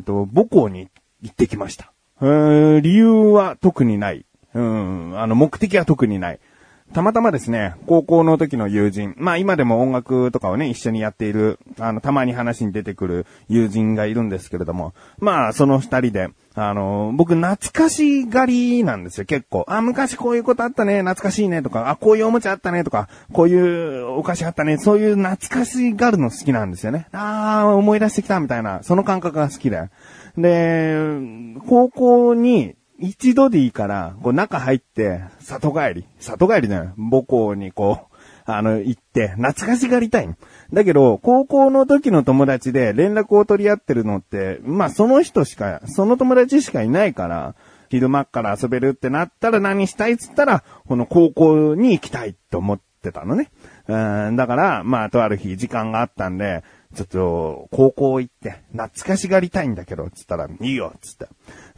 えっ、と、母校に行ってきました。えー理由は特にない。うん、あの、目的は特にない。たまたまですね、高校の時の友人、まあ今でも音楽とかをね、一緒にやっている、あの、たまに話に出てくる友人がいるんですけれども、まあその二人で、あの、僕懐かしがりなんですよ、結構。あ、昔こういうことあったね、懐かしいねとか、あ、こういうおもちゃあったねとか、こういうお菓子あったね、そういう懐かしがるの好きなんですよね。あー、思い出してきたみたいな、その感覚が好きで。で、高校に一度でいいから、こう中入って、里帰り、里帰りだよ。母校にこう、あの、行って、懐かしがりたい。だけど、高校の時の友達で連絡を取り合ってるのって、まあその人しか、その友達しかいないから、昼間っから遊べるってなったら何したいっつったら、この高校に行きたいと思ってたのね。うん、だから、まあとある日時間があったんで、ちょっと、高校行って、懐かしがりたいんだけど、つったら、いいよ、つって。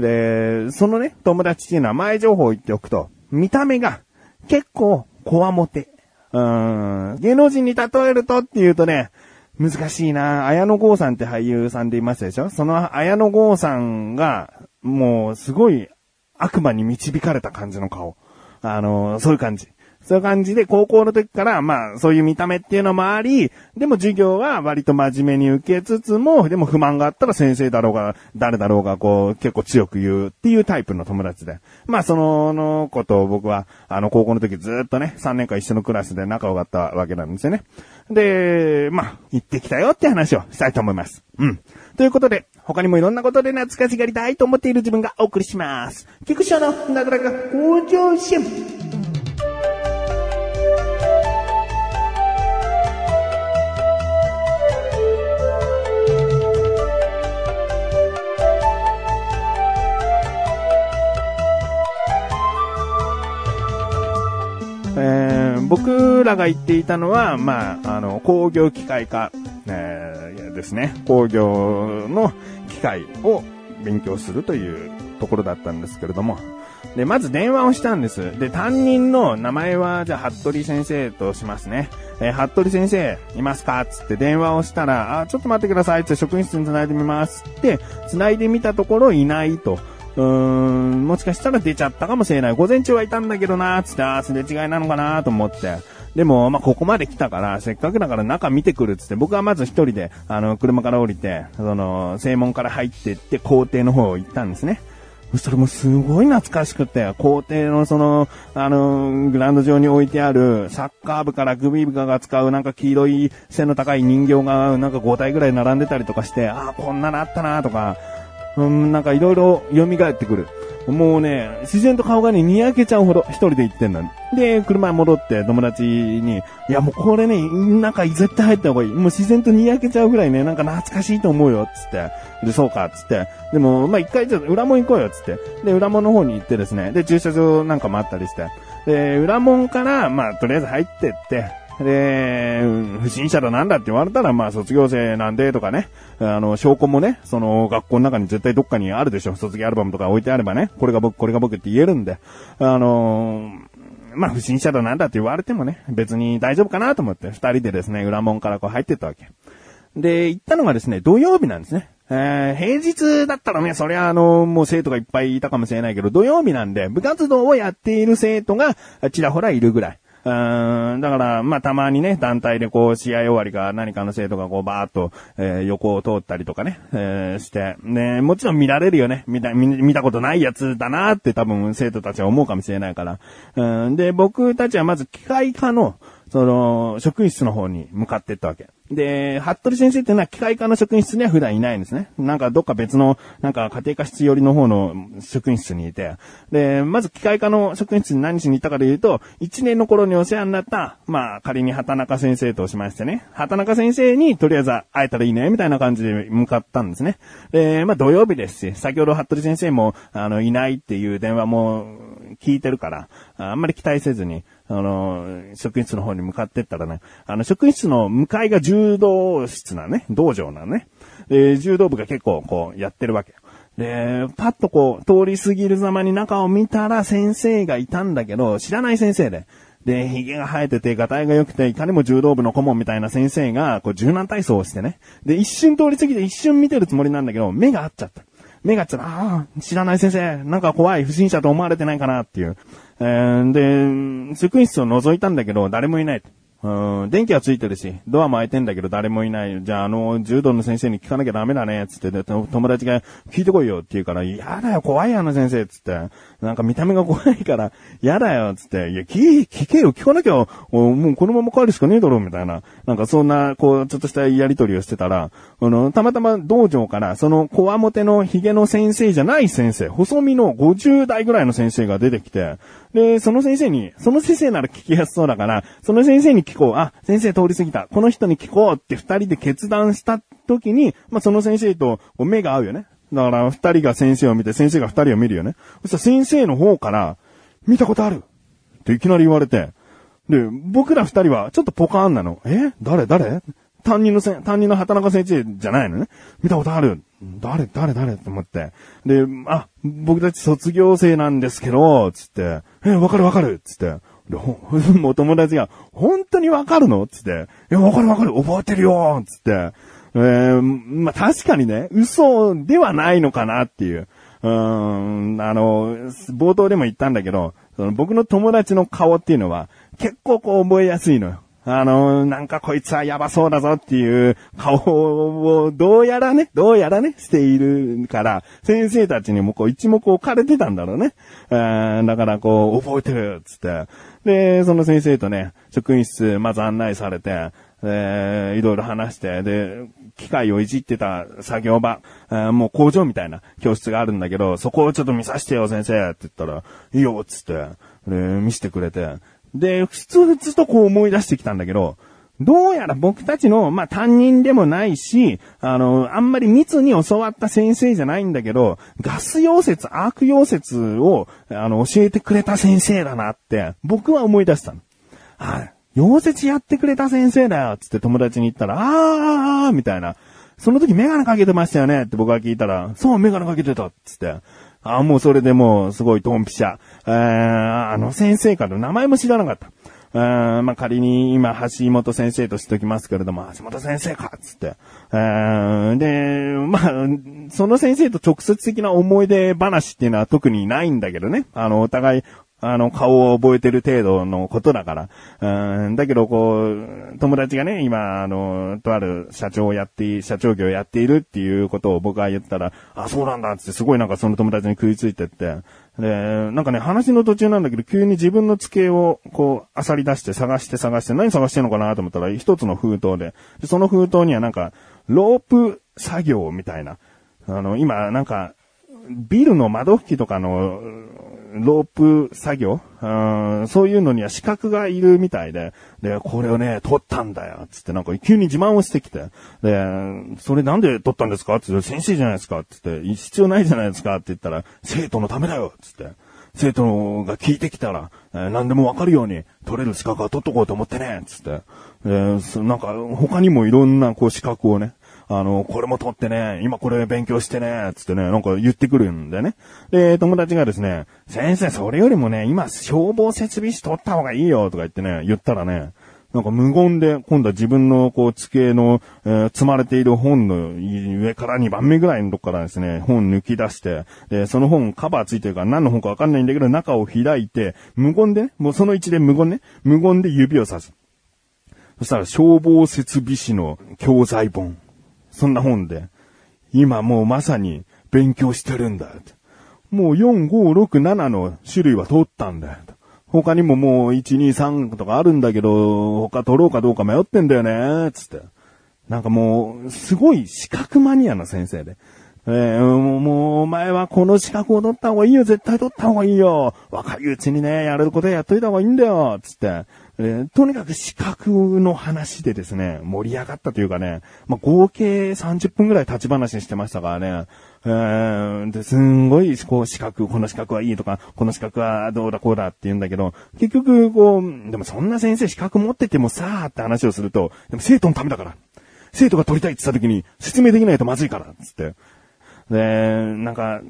で、そのね、友達っていうのは前情報を言っておくと、見た目が結構、こわもて。うん、芸能人に例えるとっていうとね、難しいな綾野剛さんって俳優さんでいますでしょ？その綾野剛さんが、もう、すごい悪魔に導かれた感じの顔。あの、そういう感じ。そういう感じで、高校の時から、まあ、そういう見た目っていうのもあり、でも授業は割と真面目に受けつつも、でも不満があったら先生だろうが、誰だろうが、こう、結構強く言うっていうタイプの友達で。まあ、その、のことを僕は、あの、高校の時ずっとね、3年間一緒のクラスで仲良かったわけなんですよね。で、まあ、行ってきたよって話をしたいと思います。うん。ということで、他にもいろんなことで懐かしがりたいと思っている自分がお送りします。菊池のなかなか向上心。えー僕らが言っていたのは、まあ、あの、工業機械科、えーですね。工業の機械を勉強するというところだったんですけれども。で、まず電話をしたんです。で、担任の名前は、じゃあ、服部先生としますね。えー服部先生、いますか？つって電話をしたら、あ、ちょっと待ってください。つって職員室に繋いでみます。って、繋いでみたところいないと。うーん、もしかしたら出ちゃったかもしれない。午前中はいたんだけどな、つって、あーすれ違いなのかなと思って。でも、まあ、ここまで来たから、せっかくだから中見てくるっつって、僕はまず一人で、あの、車から降りて、その、正門から入ってって、校庭の方行ったんですね。それもすごい懐かしくて、校庭のその、あの、グラウンド上に置いてある、サッカー部からグビー部が使うなんか黄色い背の高い人形がなんか5体ぐらい並んでたりとかして、ああ、こんなのあったなとか、うん、なんかいろいろ蘇ってくる。もうね、自然と顔がね、にやけちゃうほど一人で行ってんのに。で、車に戻って友達に、いやもうこれね、中絶対入った方がいい。もう自然とにやけちゃうぐらいね、なんか懐かしいと思うよ、つって。で、そうか、つって。でも、まあ、一回ちょっと裏門行こうよ、つって。で、裏門の方に行ってですね。で、駐車場なんかもあったりして。で、裏門から、まあ、とりあえず入ってって、で、不審者だなんだって言われたら、まあ、卒業生なんでとかね、あの、証拠もね、その、学校の中に絶対どっかにあるでしょ。卒業アルバムとか置いてあればね、これが僕、これが僕って言えるんで、あのまあ、不審者だなんだって言われてもね、別に大丈夫かなと思って、二人でですね、裏門からこう入ってったわけ。で、行ったのがですね、土曜日なんですね。えー、平日だったらね、そりゃあの、もう生徒がいっぱいいたかもしれないけど、土曜日なんで、部活動をやっている生徒がちらほらいるぐらい。うんだから、まあ、たまにね、団体でこう、試合終わりか何かの生徒がこう、ばーっと、えー横を通ったりとかね、えーして、ね、もちろん見られるよね。見た、見見たことないやつだなって多分生徒たちは思うかもしれないから。うんで、僕たちはまず機械化の、その、職員室の方に向かってったわけ。で、服部先生っていうのは機械科の職員室には普段いないんですね。なんかどっか別の、なんか家庭科室寄りの方の職員室にいて。で、まず機械科の職員室に何しに行ったかというと、1年の頃にお世話になった、まあ仮に畑中先生としましてね、畑中先生にとりあえず会えたらいいね、みたいな感じで向かったんですね。で、まあ土曜日ですし、先ほど服部先生も、あの、いないっていう電話も聞いてるから、あんまり期待せずに、あの、職員室の方に向かってったらね、あの、職員室の向かいが柔道室なね、道場なね。で、柔道部が結構こうやってるわけ。で、パッとこう、通り過ぎるざまに中を見たら先生がいたんだけど、知らない先生で。で、髭が生えてて、ガタイが良くて、いかにも柔道部の顧問みたいな先生が、こう、柔軟体操をしてね。で、一瞬通り過ぎて一瞬見てるつもりなんだけど、目が合っちゃった。目が合っちゃった。ああ、知らない先生、なんか怖い、不審者と思われてないかなっていう。えー、で、職員室を覗いたんだけど、誰もいない。うん、電気はついてるし、ドアも開いてんだけど誰もいない。じゃあ、あの、柔道の先生に聞かなきゃダメだね、つって、友達が聞いてこいよって言うから、嫌だよ、怖い、あの先生、つって。なんか見た目が怖いから、嫌だよ、つって。いや、聞、聞けよ、聞かなきゃ、もうこのまま帰るしかねえだろ、みたいな。なんかそんな、こう、ちょっとしたやりとりをしてたら、あの、たまたま道場から、その、こわもてのヒゲの先生じゃない先生、細身の50代ぐらいの先生が出てきて、で、その先生に、その先生なら聞きやすそうだから、その先生に聞こう。あ、先生通り過ぎた。この人に聞こうって二人で決断した時に、まあ、その先生と目が合うよね。だから二人が先生を見て、先生が二人を見るよね。そしたら先生の方から、見たことあるっていきなり言われて、で、僕ら二人はちょっとポカーンなの。え？誰？誰？担任のせ、担任の畑中先生じゃないのね。見たことある。誰？誰？誰？って思って。で、あ、僕たち卒業生なんですけど、つって、え、わかるわかるつって。で、もう友達が、本当にわかるの？つって。いや、わかるわかる覚えてるよつって。えー、まあ、確かにね、嘘ではないのかなっていう。うん、あの、冒頭でも言ったんだけど、その僕の友達の顔っていうのは、結構こう覚えやすいのよ。あの、なんかこいつはやばそうだぞっていう顔をどうやらね、どうやらね、しているから、先生たちにもこう一目置かれてたんだろうね。だからこう、覚えてるつって。で、その先生とね、職員室まず案内されて、えー、いろいろ話して、で、機械をいじってた作業場、もう工場みたいな教室があるんだけど、そこをちょっと見させてよ、先生って言ったら、いいよ、つって、で、見せてくれて、で、ふつふつとこう思い出してきたんだけど、どうやら僕たちの、まあ、担任でもないし、あの、あんまり密に教わった先生じゃないんだけど、ガス溶接、アーク溶接を、あの、教えてくれた先生だなって、僕は思い出したの。はい。溶接やってくれた先生だよ、つって友達に言ったら、あー、みたいな。その時メガネかけてましたよねって僕が聞いたら、そう、メガネかけてた、つって。あもうそれでもう、すごいドンピシャ。え、あの先生から名前も知らなかった。あまあ、仮に今、橋本先生としときますけれども、橋本先生かつって。で、まあ、その先生と直接的な思い出話っていうのは特にないんだけどね。あの、お互いあの、顔を覚えてる程度のことだから。うん、だけど、こう、友達がね、今、あの、とある社長をやって、社長業をやっているっていうことを僕が言ったら、あ、そうなんだってすごいなんかその友達に食いついてって、で、なんかね、話の途中なんだけど、急に自分の机を、こう、漁り出して探して探して、何探してんのかなと思ったら、一つの封筒で。で、その封筒にはなんか、ロープ作業みたいな、あの、今、なんか、ビルの窓拭きとかの、ロープ作業？うん、そういうのには資格がいるみたいで、で、これをね、取ったんだよ、つってなんか急に自慢をしてきて、で、それなんで取ったんですか？つって、先生じゃないですかつって、必要ないじゃないですかって言ったら、生徒のためだよつって。生徒が聞いてきたら、えー、何でもわかるように取れる資格は取っとこうと思ってね、つって。えー、なんか他にもいろんなこう資格をね、あの、これも取ってね、今これ勉強してね、つってね、なんか言ってくるんでね。で、友達がですね、先生、それよりもね、今消防設備士取った方がいいよ、とか言ってね、言ったらね、なんか無言で、今度は自分のこう机の、えー、積まれている本の上から2番目ぐらいのとこからですね、本抜き出して、で、その本カバーついてるから何の本かわかんないんだけど、中を開いて、無言でね、もうその一連無言ね、無言で指をさす。そしたら消防設備士の教材本。そんな本で、今もうまさに勉強してるんだ。もう4、5、6、7の種類は取ったんだよ。他にももう1、2、3とかあるんだけど、他取ろうかどうか迷ってんだよね、つって。なんかもう、すごい資格マニアな先生で。えー、もう、お前はこの資格を取った方がいいよ、絶対取った方がいいよ。若いうちにね、やれることやっといた方がいいんだよ、つって。えー、とにかく資格の話でですね、盛り上がったというかね、まあ、合計30分ぐらい立ち話してましたからね、えー、で、すんごい、こう、資格、この資格はいいとか、この資格はどうだこうだって言うんだけど、結局、こう、でもそんな先生資格持っててもさーって話をすると、でも生徒のためだから。生徒が取りたいって言った時に説明できないとまずいから、つって。で、なんか、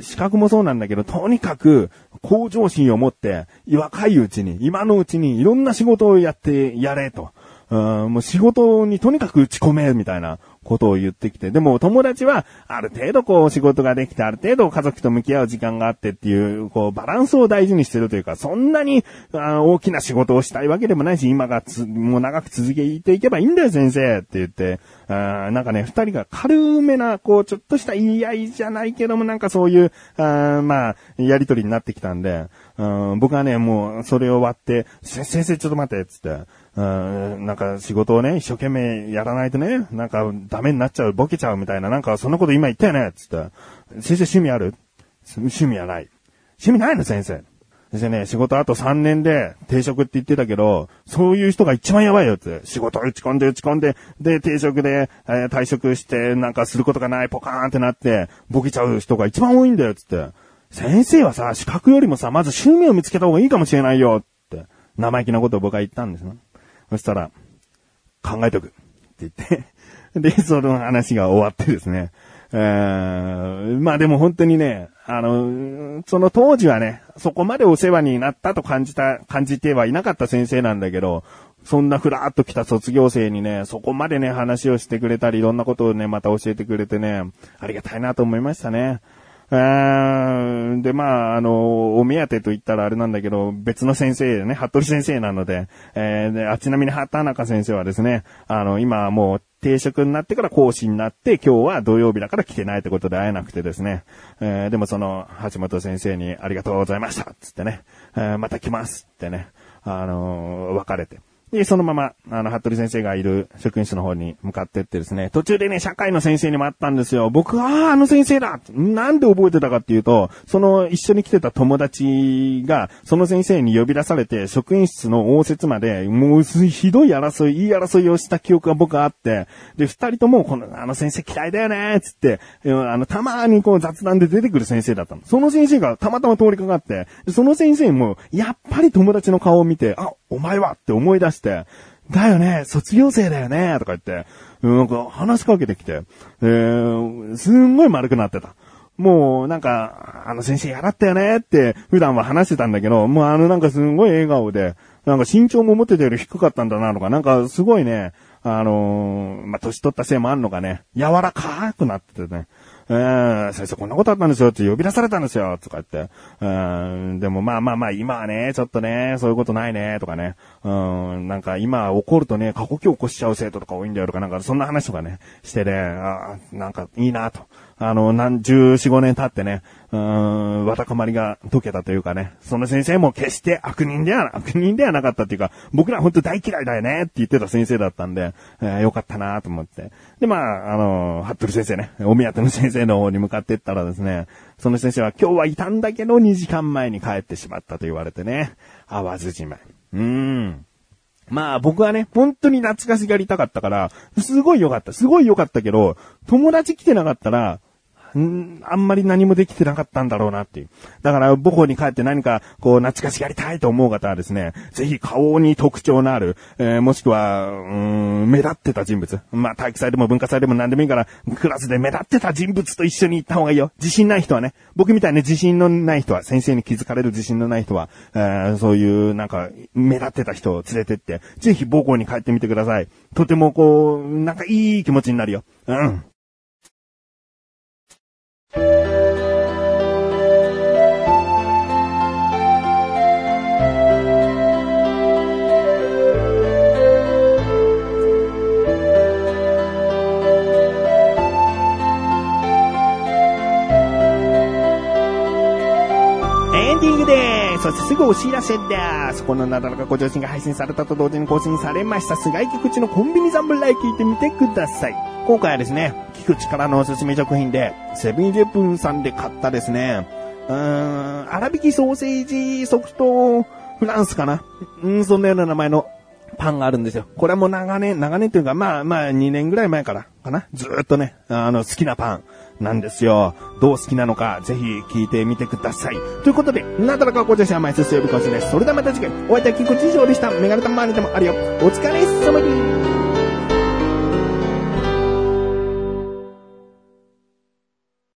資格もそうなんだけど、とにかく、向上心を持って、若いうちに、今のうちにいろんな仕事をやってやれと。うん、もう仕事にとにかく打ち込め、みたいなことを言ってきて、でも友達は、ある程度こう仕事ができて、ある程度家族と向き合う時間があってっていう、こうバランスを大事にしてるというか、そんなにあ大きな仕事をしたいわけでもないし、今がつ、もう長く続けていけばいいんだよ先生って言って、あなんかね、二人が軽めな、こう、ちょっとした言い合いじゃないけども、なんかそういう、あまあ、やりとりになってきたんで、うん僕はね、もう、それを割って、先生ちょっと待って、つって、うん、なんか仕事をね、一生懸命やらないとね、なんかダメになっちゃう、ボケちゃうみたいな、なんかそんなこと今言ったよねつって、先生趣味ある？趣味はない。趣味ないの先生。先生ね、仕事あと3年で定職って言ってたけど、そういう人が一番やばいよって。仕事打ち込んで打ち込んで、で、定職で、えー、退職して、なんかすることがない、ポカーンってなって、ボケちゃう人が一番多いんだよ、つって。先生はさ、資格よりもさ、まず趣味を見つけた方がいいかもしれないよ、って。生意気なことを僕は言ったんですね。そしたら、考えとく。って言って で、その話が終わってですね。えー、まあでも本当にね、あの、その当時はね、そこまでお世話になったと感じた、感じてはいなかった先生なんだけど、そんなふらーっと来た卒業生にね、そこまでね、話をしてくれたり、いろんなことをね、また教えてくれてね、ありがたいなと思いましたね。で、まあ、あの、お目当てと言ったらあれなんだけど、別の先生でね、服部先生なので、えー、であちなみに畑中先生はですね、あの、今もう定職になってから講師になって、今日は土曜日だから来てないってことで会えなくてですね、えー、でもその、橋本先生にありがとうございましたつってね、えー、また来ますってね、あの別れて。で、そのまま、あの、服部先生がいる職員室の方に向かってってですね、途中でね、社会の先生にも会ったんですよ。僕は、あの先生だなんで覚えてたかっていうと、その一緒に来てた友達が、その先生に呼び出されて、職員室の応接まで、もうひどい争い、言い争いをした記憶が僕はあって、で、二人とも、この、あの先生嫌いだよねつって、あの、たまにこう雑談で出てくる先生だったの。その先生がたまたま通りかかって、その先生も、やっぱり友達の顔を見て、あ、お前はって思い出して、だよね、卒業生だよね、とか言って、なんか話しかけてきて、えー、すんごい丸くなってた。もう、なんか、あの先生やらったよねって普段は話してたんだけど、もうあのなんかすんごい笑顔で、なんか身長も思ってたより低かったんだなとか、なんかすごいね、あのー、まあ、年取ったせいもあんのかね、柔らかくなっててね、えー、先生こんなことあったんですよって呼び出されたんですよとか言って、うん、でもまあまあまあ今はね、ちょっとね、そういうことないねとかね、うん、なんか今怒るとね、過去形起こしちゃう生徒とか多いんだよとかなんかそんな話とかね、してね、あなんかいいなと。あの、何、十四五年経ってね、うーん、わたかまりが解けたというかね、その先生も決して悪人では、悪人ではなかったっていうか、僕ら本当大嫌いだよねって言ってた先生だったんで、えー、よかったなと思って。で、まあ、あの、服部先生ね、お目当ての先生の方に向かってったらですね、その先生は今日はいたんだけど2時間前に帰ってしまったと言われてね、会わずじまい。うーん。まあ僕はね、本当に懐かしがりたかったから、すごい良かった。すごい良かったけど、友達来てなかったら、んあんまり何もできてなかったんだろうなっていう。だから母校に帰って何かこう懐かしがりたいと思う方はですね、ぜひ顔に特徴のある、えー、もしくは、うん、目立ってた人物。まあ体育祭でも文化祭でも何でもいいから、クラスで目立ってた人物と一緒に行った方がいいよ。自信ない人はね、僕みたいに自信のない人は、先生に気づかれる自信のない人は、えー、そういうなんか目立ってた人を連れてって、ぜひ母校に帰ってみてください。とてもこう、なんかいい気持ちになるよ。うん。そしてすぐお知らせです。このなだらかご上心が配信されたと同時に更新されました、菅井菊池のコンビニザンブライ聞いてみてください。今回はですね、菊池からのおすすめ食品で、セブンイレブンさんで買ったですね、うーん、粗挽きソーセージソフトフランスかなうん、そんなような名前のパンがあるんですよ。これも長年、長年というか、まあまあ2年ぐらい前からかな。ずっとね、あの、好きなパン。なんですよ。どう好きなのか、ぜひ聞いてみてください。ということで、なだらかご女子甘いすすよびこしです。それではまた次回、お会いいたい菊池城でした。メガネたまわりでもあるよ。お疲れ様です。